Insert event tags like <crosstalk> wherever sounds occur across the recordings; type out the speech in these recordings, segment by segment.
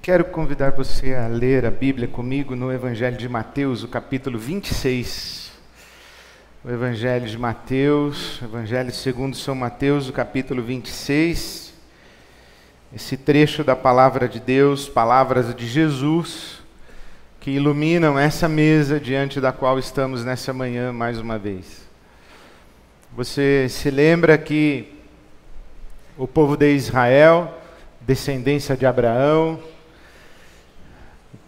Quero convidar você a ler a Bíblia comigo no Evangelho de Mateus, o capítulo 26. O Evangelho de Mateus, Evangelho segundo São Mateus, o capítulo 26. Esse trecho da palavra de Deus, palavras de Jesus, que iluminam essa mesa diante da qual estamos nessa manhã mais uma vez. Você se lembra que o povo de Israel, descendência de Abraão,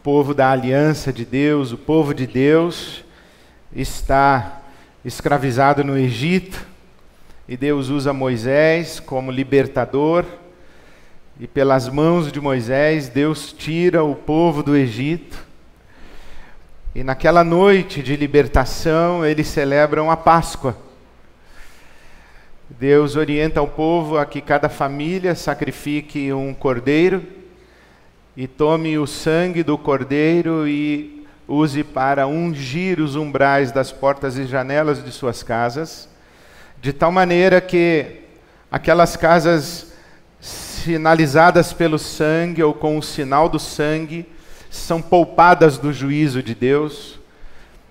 povo da aliança de Deus, o povo de Deus, está escravizado no Egito, e Deus usa Moisés como libertador, e pelas mãos de Moisés, Deus tira o povo do Egito. E naquela noite de libertação, eles celebram a Páscoa. Deus orienta o povo a que cada família sacrifique um cordeiro e tome o sangue do cordeiro e use para ungir os umbrais das portas e janelas de suas casas, de tal maneira que aquelas casas sinalizadas pelo sangue ou com o sinal do sangue são poupadas do juízo de Deus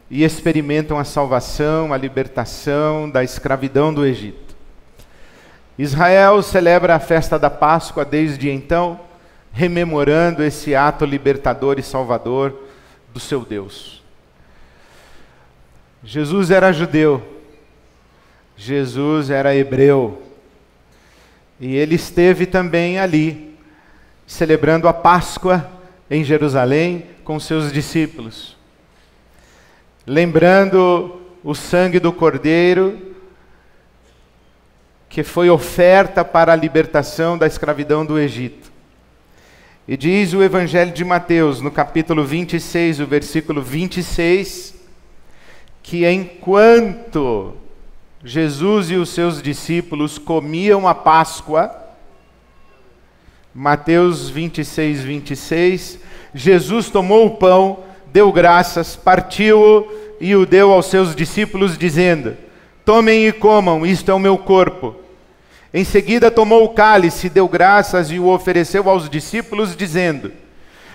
e experimentam a salvação, a libertação da escravidão do Egito. Israel celebra a festa da Páscoa desde então, rememorando esse ato libertador e salvador do seu Deus. Jesus era judeu, Jesus era hebreu, e ele esteve também ali, celebrando a Páscoa em Jerusalém com seus discípulos, lembrando o sangue do Cordeiro que foi oferta para a libertação da escravidão do Egito. E diz o Evangelho de Mateus, no capítulo 26, o versículo 26, que enquanto Jesus e os seus discípulos comiam a Páscoa, Mateus 26, 26, Jesus tomou o pão, deu graças, partiu-o e o deu aos seus discípulos, dizendo: Tomem e comam, isto é o meu corpo. Em seguida tomou o cálice, deu graças e o ofereceu aos discípulos, dizendo: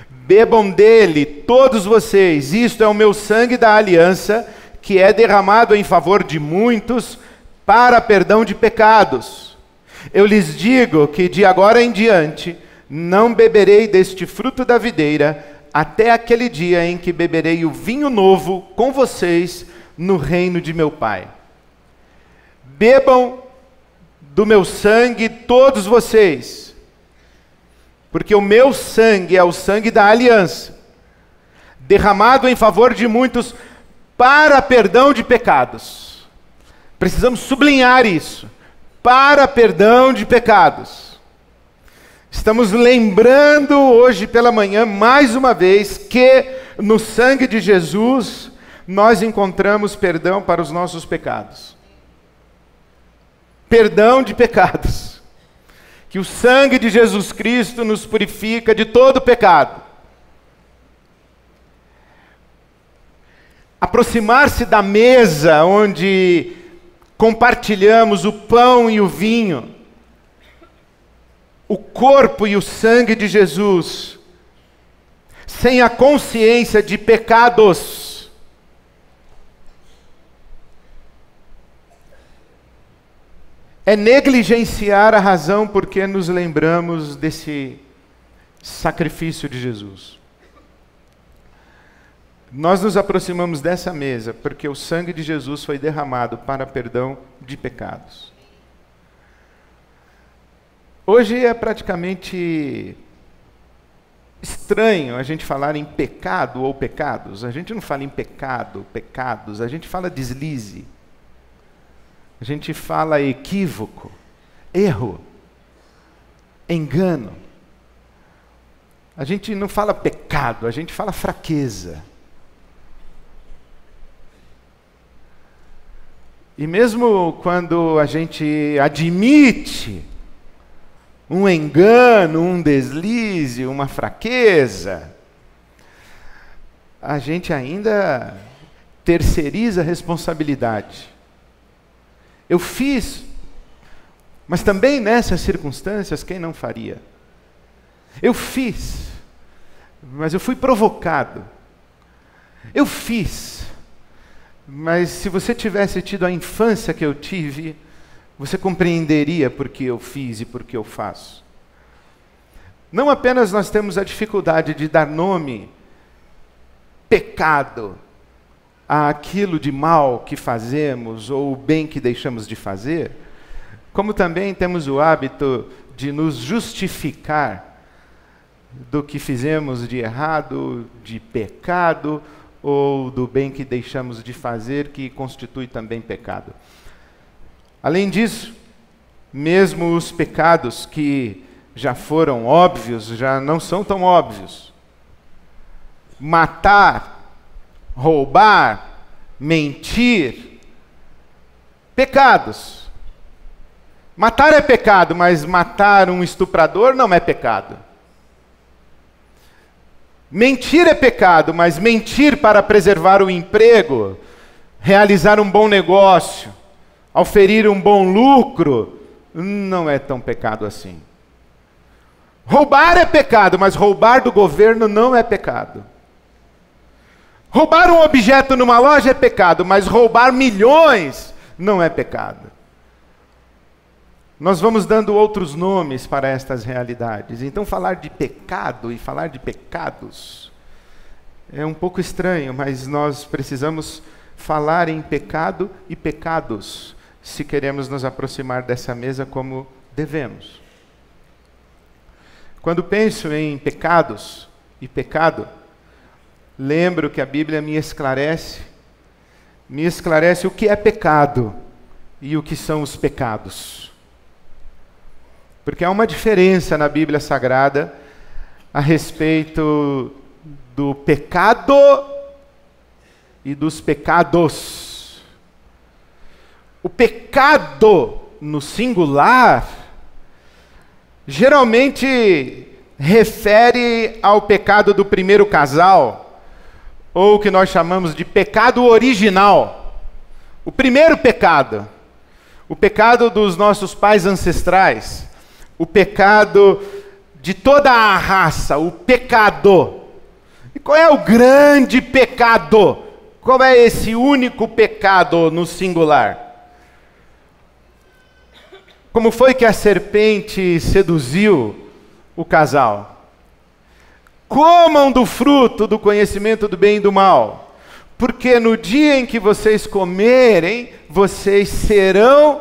Bebam dele, todos vocês, isto é o meu sangue da aliança, que é derramado em favor de muitos para perdão de pecados. Eu lhes digo que de agora em diante não beberei deste fruto da videira, até aquele dia em que beberei o vinho novo com vocês no reino de meu Pai. Bebam do meu sangue todos vocês, porque o meu sangue é o sangue da aliança, derramado em favor de muitos para perdão de pecados. Precisamos sublinhar isso. Para perdão de pecados. Estamos lembrando hoje pela manhã, mais uma vez, que no sangue de Jesus nós encontramos perdão para os nossos pecados perdão de pecados. Que o sangue de Jesus Cristo nos purifica de todo pecado. Aproximar-se da mesa onde compartilhamos o pão e o vinho, o corpo e o sangue de Jesus, sem a consciência de pecados, é negligenciar a razão porque nos lembramos desse sacrifício de Jesus. Nós nos aproximamos dessa mesa porque o sangue de Jesus foi derramado para perdão de pecados. Hoje é praticamente estranho a gente falar em pecado ou pecados. A gente não fala em pecado, pecados, a gente fala deslize. A gente fala equívoco, erro, engano. A gente não fala pecado, a gente fala fraqueza. E mesmo quando a gente admite um engano, um deslize, uma fraqueza, a gente ainda terceiriza a responsabilidade. Eu fiz, mas também nessas circunstâncias, quem não faria? Eu fiz, mas eu fui provocado. Eu fiz. Mas se você tivesse tido a infância que eu tive, você compreenderia por que eu fiz e por que eu faço. Não apenas nós temos a dificuldade de dar nome, pecado, àquilo de mal que fazemos ou o bem que deixamos de fazer, como também temos o hábito de nos justificar do que fizemos de errado, de pecado, ou do bem que deixamos de fazer, que constitui também pecado. Além disso, mesmo os pecados que já foram óbvios, já não são tão óbvios. Matar, roubar, mentir, pecados Matar é pecado, mas matar um estuprador não é pecado. Mentir é pecado, mas mentir para preservar o emprego, realizar um bom negócio, oferir um bom lucro, não é tão pecado assim. Roubar é pecado, mas roubar do governo não é pecado. Roubar um objeto numa loja é pecado, mas roubar milhões não é pecado. Nós vamos dando outros nomes para estas realidades. Então, falar de pecado e falar de pecados é um pouco estranho, mas nós precisamos falar em pecado e pecados se queremos nos aproximar dessa mesa como devemos. Quando penso em pecados e pecado, lembro que a Bíblia me esclarece, me esclarece o que é pecado e o que são os pecados. Porque há uma diferença na Bíblia Sagrada a respeito do pecado e dos pecados. O pecado no singular geralmente refere ao pecado do primeiro casal, ou o que nós chamamos de pecado original. O primeiro pecado, o pecado dos nossos pais ancestrais o pecado de toda a raça, o pecado. E qual é o grande pecado? Qual é esse único pecado no singular? Como foi que a serpente seduziu o casal? Comam do fruto do conhecimento do bem e do mal, porque no dia em que vocês comerem, vocês serão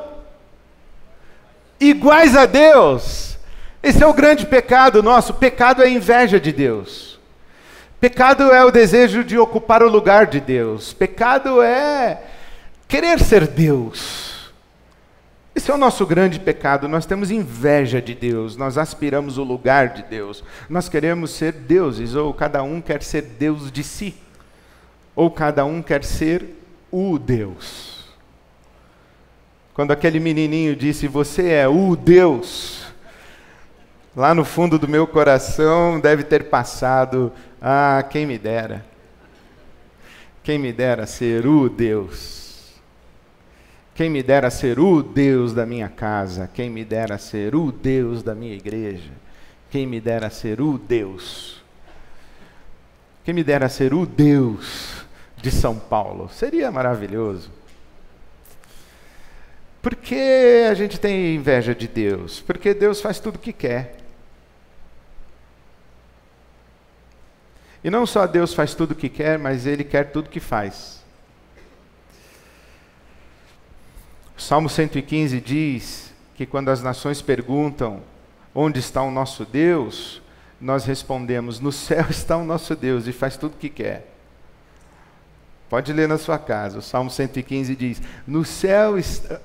iguais a Deus. Esse é o grande pecado nosso. Pecado é a inveja de Deus. Pecado é o desejo de ocupar o lugar de Deus. Pecado é querer ser Deus. Esse é o nosso grande pecado. Nós temos inveja de Deus, nós aspiramos o lugar de Deus. Nós queremos ser deuses, ou cada um quer ser Deus de si, ou cada um quer ser o Deus. Quando aquele menininho disse: Você é o Deus, lá no fundo do meu coração deve ter passado: Ah, quem me dera. Quem me dera ser o Deus. Quem me dera ser o Deus da minha casa. Quem me dera ser o Deus da minha igreja. Quem me dera ser o Deus. Quem me dera ser o Deus de São Paulo. Seria maravilhoso. Por que a gente tem inveja de Deus? Porque Deus faz tudo o que quer. E não só Deus faz tudo o que quer, mas Ele quer tudo o que faz. O Salmo 115 diz que quando as nações perguntam onde está o nosso Deus, nós respondemos: no céu está o nosso Deus e faz tudo o que quer. Pode ler na sua casa. O Salmo 115 diz: No céu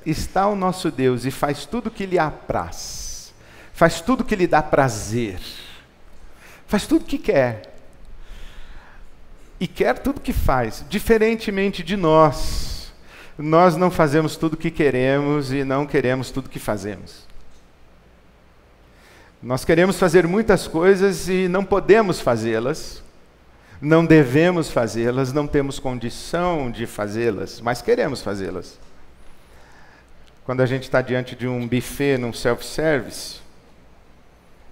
está o nosso Deus e faz tudo o que lhe apraz, faz tudo o que lhe dá prazer, faz tudo o que quer. E quer tudo o que faz, diferentemente de nós. Nós não fazemos tudo o que queremos e não queremos tudo o que fazemos. Nós queremos fazer muitas coisas e não podemos fazê-las não devemos fazê-las, não temos condição de fazê-las, mas queremos fazê-las. Quando a gente está diante de um buffet num self-service,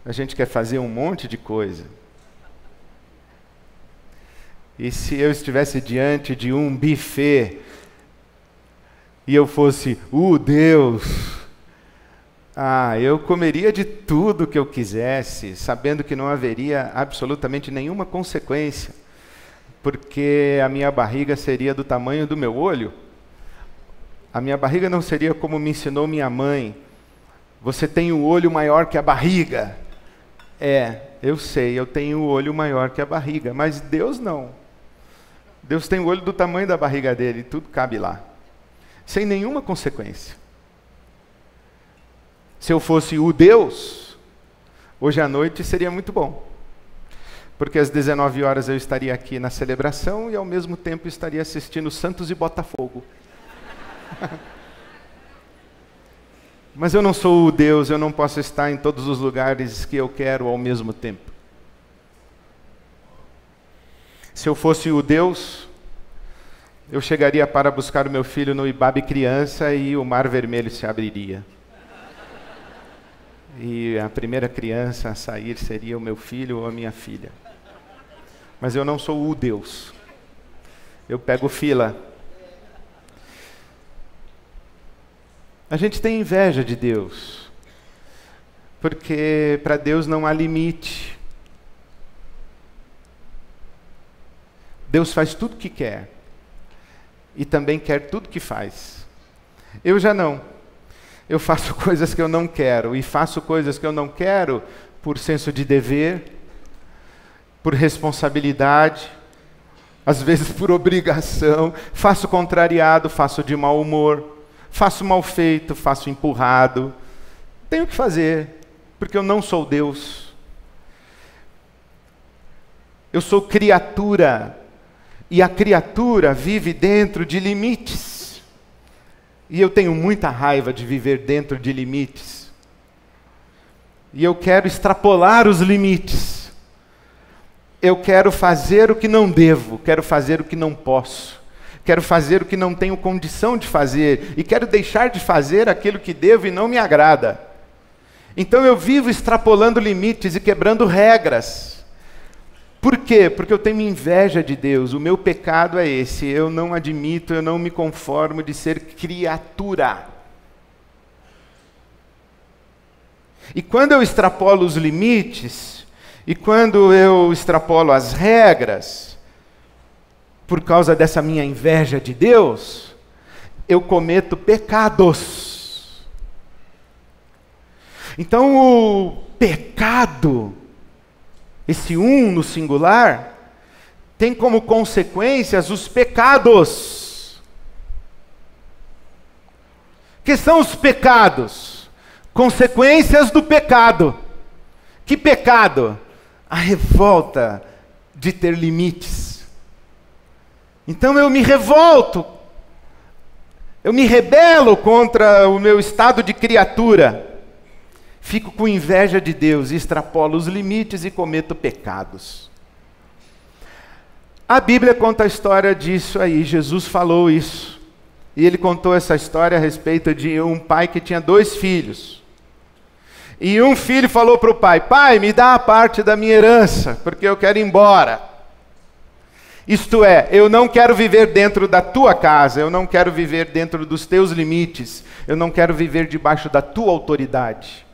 a gente quer fazer um monte de coisa. E se eu estivesse diante de um buffet e eu fosse o Deus, ah, eu comeria de tudo que eu quisesse, sabendo que não haveria absolutamente nenhuma consequência, porque a minha barriga seria do tamanho do meu olho. A minha barriga não seria como me ensinou minha mãe. Você tem o olho maior que a barriga. É, eu sei, eu tenho o olho maior que a barriga, mas Deus não. Deus tem o olho do tamanho da barriga dele, tudo cabe lá, sem nenhuma consequência. Se eu fosse o Deus, hoje à noite seria muito bom. Porque às 19 horas eu estaria aqui na celebração e ao mesmo tempo estaria assistindo Santos e Botafogo. <laughs> Mas eu não sou o Deus, eu não posso estar em todos os lugares que eu quero ao mesmo tempo. Se eu fosse o Deus, eu chegaria para buscar o meu filho no Ibabe criança e o mar vermelho se abriria e a primeira criança a sair seria o meu filho ou a minha filha. Mas eu não sou o Deus. Eu pego fila. A gente tem inveja de Deus, porque para Deus não há limite. Deus faz tudo que quer e também quer tudo que faz. Eu já não eu faço <laughs> coisas que eu não quero, e faço coisas que eu não quero por senso de dever, por responsabilidade, às vezes por obrigação, faço contrariado, faço de mau humor, faço mal feito, faço empurrado. Tenho que fazer, porque eu não sou Deus. Eu sou criatura, e a criatura vive dentro de limites. E eu tenho muita raiva de viver dentro de limites. E eu quero extrapolar os limites. Eu quero fazer o que não devo, quero fazer o que não posso. Quero fazer o que não tenho condição de fazer e quero deixar de fazer aquilo que devo e não me agrada. Então eu vivo extrapolando limites e quebrando regras. Por quê? Porque eu tenho inveja de Deus. O meu pecado é esse. Eu não admito, eu não me conformo de ser criatura. E quando eu extrapolo os limites, e quando eu extrapolo as regras, por causa dessa minha inveja de Deus, eu cometo pecados. Então o pecado esse um no singular tem como consequências os pecados. Que são os pecados? Consequências do pecado. Que pecado? A revolta de ter limites. Então eu me revolto, eu me rebelo contra o meu estado de criatura fico com inveja de Deus, extrapolo os limites e cometo pecados. A Bíblia conta a história disso aí, Jesus falou isso. E ele contou essa história a respeito de um pai que tinha dois filhos. E um filho falou para o pai: Pai, me dá a parte da minha herança, porque eu quero ir embora. Isto é, eu não quero viver dentro da tua casa, eu não quero viver dentro dos teus limites, eu não quero viver debaixo da tua autoridade.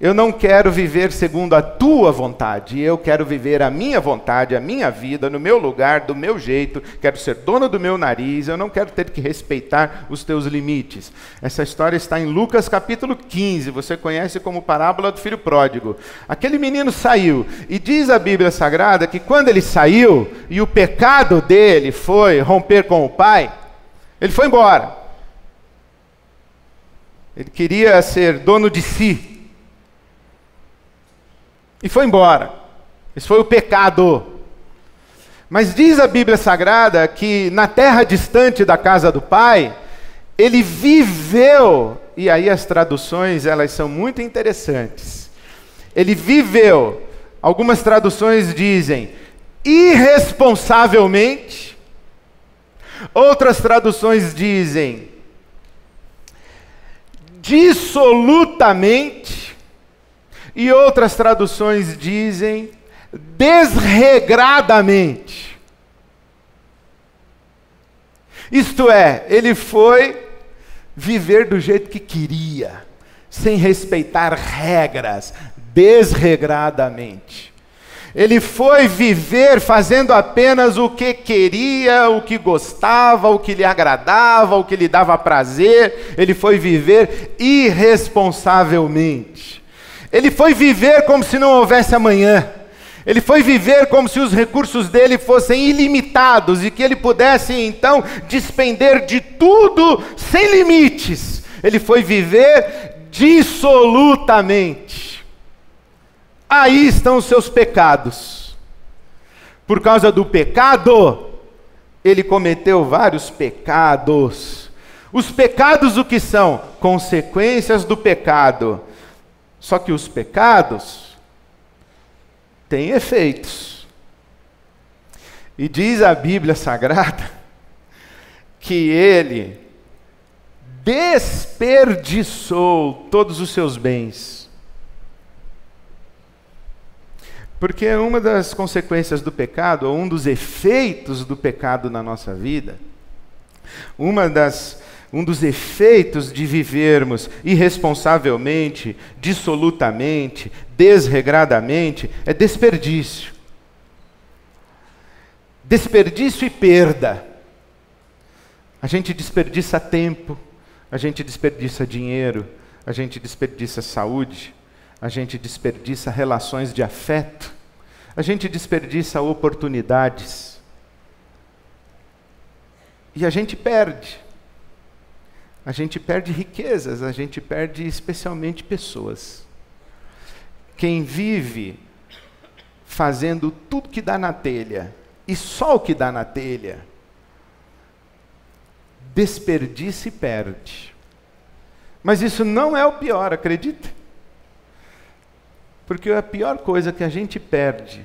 Eu não quero viver segundo a tua vontade, eu quero viver a minha vontade, a minha vida, no meu lugar, do meu jeito, quero ser dono do meu nariz, eu não quero ter que respeitar os teus limites. Essa história está em Lucas capítulo 15, você conhece como parábola do filho pródigo. Aquele menino saiu, e diz a Bíblia Sagrada que quando ele saiu e o pecado dele foi romper com o pai, ele foi embora. Ele queria ser dono de si. E foi embora. Esse foi o pecado. Mas diz a Bíblia Sagrada que na terra distante da casa do Pai, ele viveu, e aí as traduções elas são muito interessantes. Ele viveu, algumas traduções dizem irresponsavelmente, outras traduções dizem dissolutamente, e outras traduções dizem desregradamente. Isto é, ele foi viver do jeito que queria, sem respeitar regras, desregradamente. Ele foi viver fazendo apenas o que queria, o que gostava, o que lhe agradava, o que lhe dava prazer. Ele foi viver irresponsavelmente. Ele foi viver como se não houvesse amanhã. Ele foi viver como se os recursos dele fossem ilimitados e que ele pudesse então despender de tudo sem limites. Ele foi viver dissolutamente. Aí estão os seus pecados. Por causa do pecado, ele cometeu vários pecados. Os pecados o que são? Consequências do pecado. Só que os pecados têm efeitos. E diz a Bíblia Sagrada <laughs> que ele desperdiçou todos os seus bens Porque uma das consequências do pecado, ou um dos efeitos do pecado na nossa vida, uma das, um dos efeitos de vivermos irresponsavelmente, dissolutamente, desregradamente, é desperdício. Desperdício e perda. A gente desperdiça tempo, a gente desperdiça dinheiro, a gente desperdiça saúde, a gente desperdiça relações de afeto, a gente desperdiça oportunidades. E a gente perde. A gente perde riquezas, a gente perde especialmente pessoas. Quem vive fazendo tudo que dá na telha e só o que dá na telha, desperdiça e perde. Mas isso não é o pior, acredita? Porque a pior coisa que a gente perde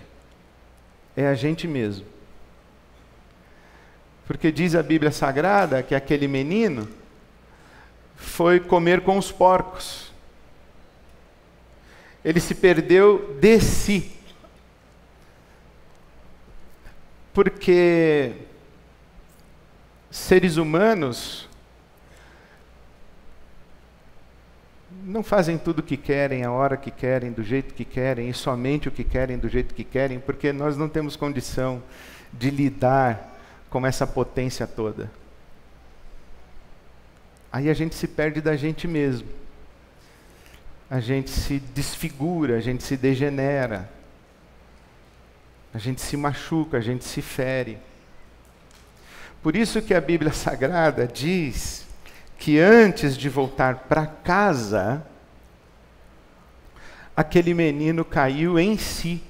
é a gente mesmo. Porque diz a Bíblia Sagrada que aquele menino foi comer com os porcos. Ele se perdeu de si. Porque seres humanos não fazem tudo o que querem, a hora que querem, do jeito que querem, e somente o que querem, do jeito que querem, porque nós não temos condição de lidar com essa potência toda. Aí a gente se perde da gente mesmo. A gente se desfigura, a gente se degenera. A gente se machuca, a gente se fere. Por isso que a Bíblia <laughs> Sagrada diz que antes de voltar para casa, aquele menino caiu em si.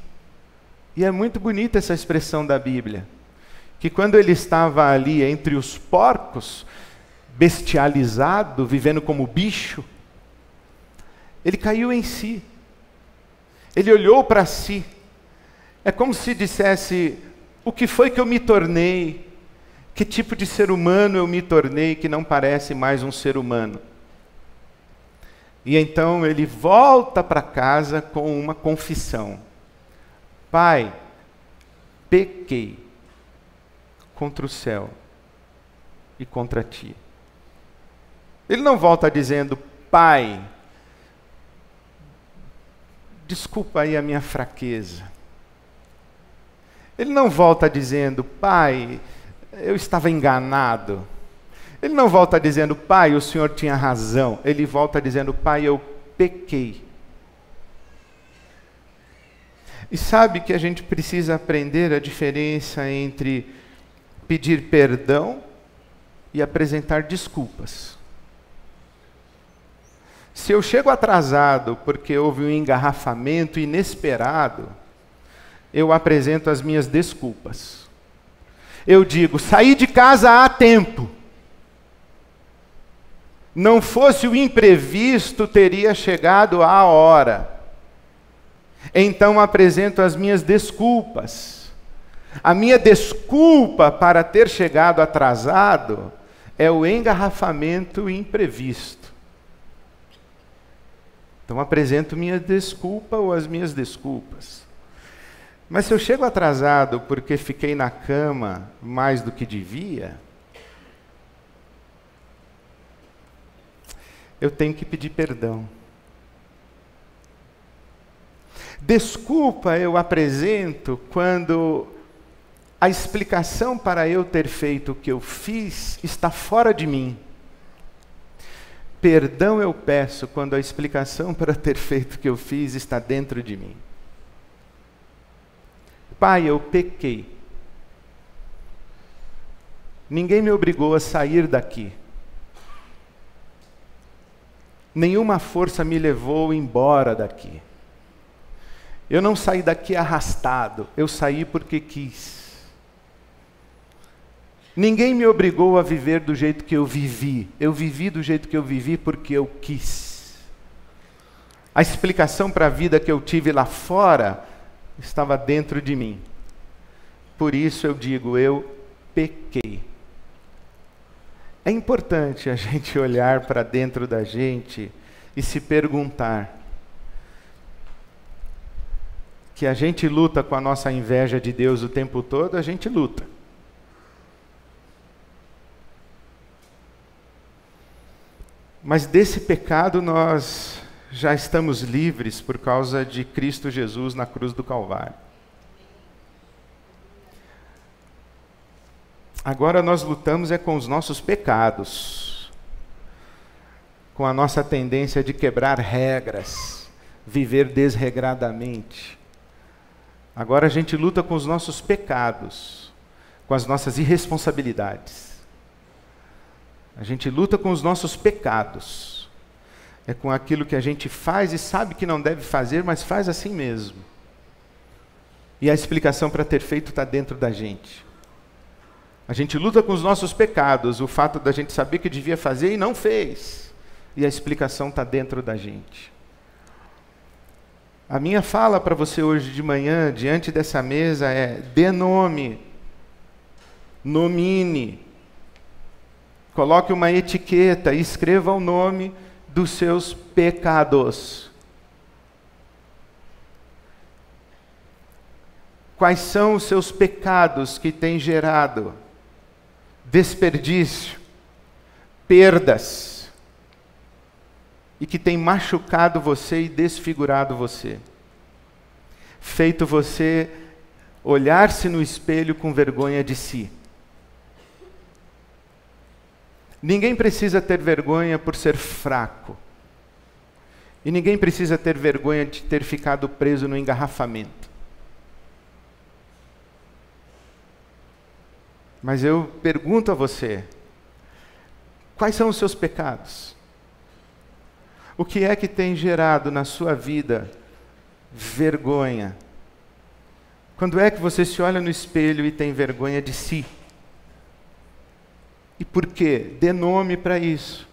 E é muito bonita essa expressão da Bíblia, que quando ele estava ali entre os porcos, bestializado, vivendo como bicho, ele caiu em si. Ele olhou para si. É como se dissesse: o que foi que eu me tornei? Que tipo de ser humano eu me tornei que não parece mais um ser humano? E então ele volta para casa com uma confissão: Pai, pequei contra o céu e contra ti. Ele não volta dizendo: Pai, desculpa aí a minha fraqueza. Ele não volta dizendo: Pai, eu estava enganado. Ele não volta dizendo, pai, o senhor tinha razão. Ele volta dizendo, pai, eu pequei. E sabe que a gente precisa aprender a diferença entre pedir perdão e apresentar desculpas. Se eu chego atrasado porque houve um engarrafamento inesperado, eu apresento as minhas desculpas eu digo: saí de casa há tempo. Não fosse o imprevisto, teria chegado a hora. Então apresento as minhas desculpas. A minha desculpa para ter chegado atrasado é o engarrafamento imprevisto. Então apresento minha desculpa ou as minhas desculpas. Mas se eu chego atrasado porque fiquei na cama mais do que devia, eu tenho que pedir perdão. Desculpa eu apresento quando a explicação para eu ter feito o que eu fiz está fora de mim. Perdão eu peço quando a explicação para ter feito o que eu fiz está dentro de mim. Pai, eu pequei. Ninguém me obrigou a sair daqui. Nenhuma força me levou embora daqui. Eu não saí daqui arrastado, eu saí porque quis. Ninguém me obrigou a viver do jeito que eu vivi. Eu vivi do jeito que eu vivi porque eu quis. A explicação para a vida que eu tive lá fora estava dentro de mim. Por isso eu digo, eu pequei. É importante a gente <laughs> olhar para dentro da gente e se perguntar: que a gente luta com a nossa inveja de Deus o tempo todo, a gente luta. Mas desse pecado nós já estamos livres por causa de Cristo Jesus na cruz do Calvário. Agora nós lutamos é com os nossos pecados, com a nossa tendência de quebrar regras, viver desregradamente. Agora a gente luta com os nossos pecados, com as nossas irresponsabilidades. A gente luta com os nossos pecados. É com aquilo que a gente faz e sabe que não deve fazer, mas faz assim mesmo. E a explicação para ter feito está dentro da gente. A gente luta com os nossos pecados, o fato da gente saber que devia fazer e não fez. E a explicação está dentro da gente. A minha fala para você hoje de manhã, diante dessa mesa, é: dê nome, nomine, Coloque uma etiqueta e escreva o nome dos seus pecados. Quais são os seus pecados que têm gerado desperdício, perdas, e que têm machucado você e desfigurado você? Feito você olhar-se no espelho com vergonha de si. Ninguém precisa ter vergonha por ser fraco. E ninguém precisa ter vergonha de ter ficado preso no engarrafamento. Mas eu pergunto a você: quais são os seus pecados? O que é que tem gerado na sua vida vergonha? Quando é que você se olha no espelho e tem vergonha de si? E por quê? Dê nome para isso.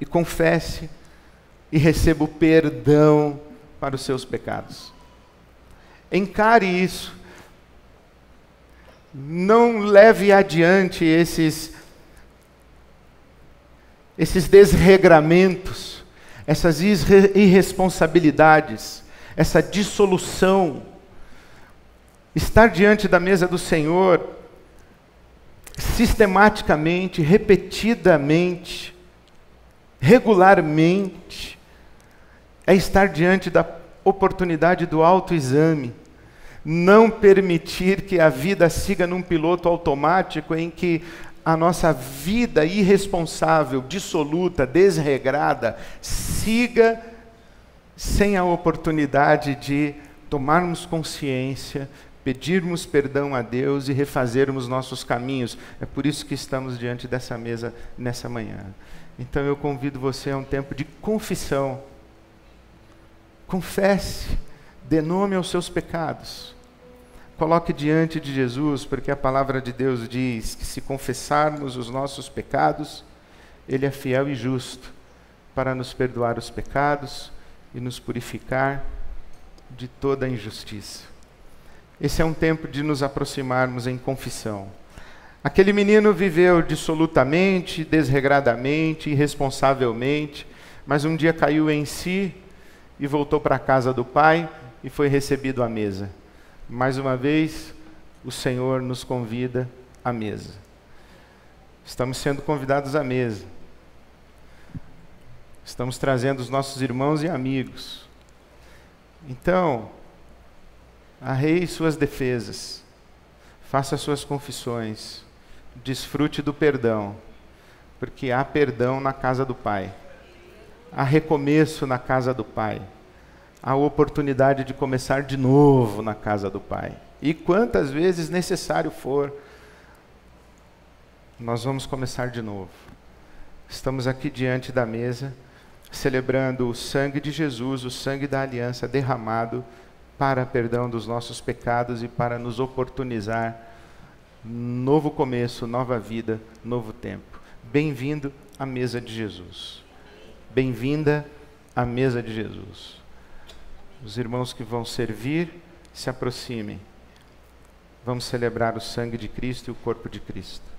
E confesse e receba o perdão para os seus pecados. Encare isso. Não leve adiante esses esses desregramentos, essas irresponsabilidades, essa dissolução. Estar diante da mesa do Senhor sistematicamente, repetidamente, regularmente, é estar diante da oportunidade do autoexame, não permitir que a vida siga num piloto automático em que a nossa vida irresponsável, dissoluta, desregrada, siga sem a oportunidade de tomarmos consciência pedirmos perdão a Deus e refazermos nossos caminhos. É por isso que estamos diante dessa mesa nessa manhã. Então eu convido você a um tempo de confissão. Confesse, dê nome aos seus pecados. Coloque diante de Jesus, porque a palavra de Deus diz que se confessarmos os nossos pecados, Ele é fiel e justo para nos perdoar os pecados e nos purificar de toda injustiça. Esse é um tempo de nos aproximarmos em confissão. Aquele menino viveu dissolutamente, desregradamente, irresponsavelmente, mas um dia caiu em si e voltou para a casa do pai e foi recebido à mesa. Mais uma vez, o Senhor nos convida à mesa. Estamos sendo convidados à mesa. Estamos trazendo os nossos irmãos e amigos. Então, arreie suas defesas, faça suas confissões, desfrute do perdão, porque há perdão na casa do Pai, há recomeço na casa do Pai, há oportunidade de começar de novo na casa do Pai. E quantas vezes necessário for, nós vamos começar de novo. Estamos aqui diante da mesa, celebrando o sangue de Jesus, o sangue da aliança derramado para perdão dos nossos pecados e para nos oportunizar novo começo, nova vida, novo tempo. Bem-vindo à mesa de Jesus. Bem-vinda à mesa de Jesus. Os irmãos que vão servir, se aproximem. Vamos celebrar o sangue de Cristo e o corpo de Cristo.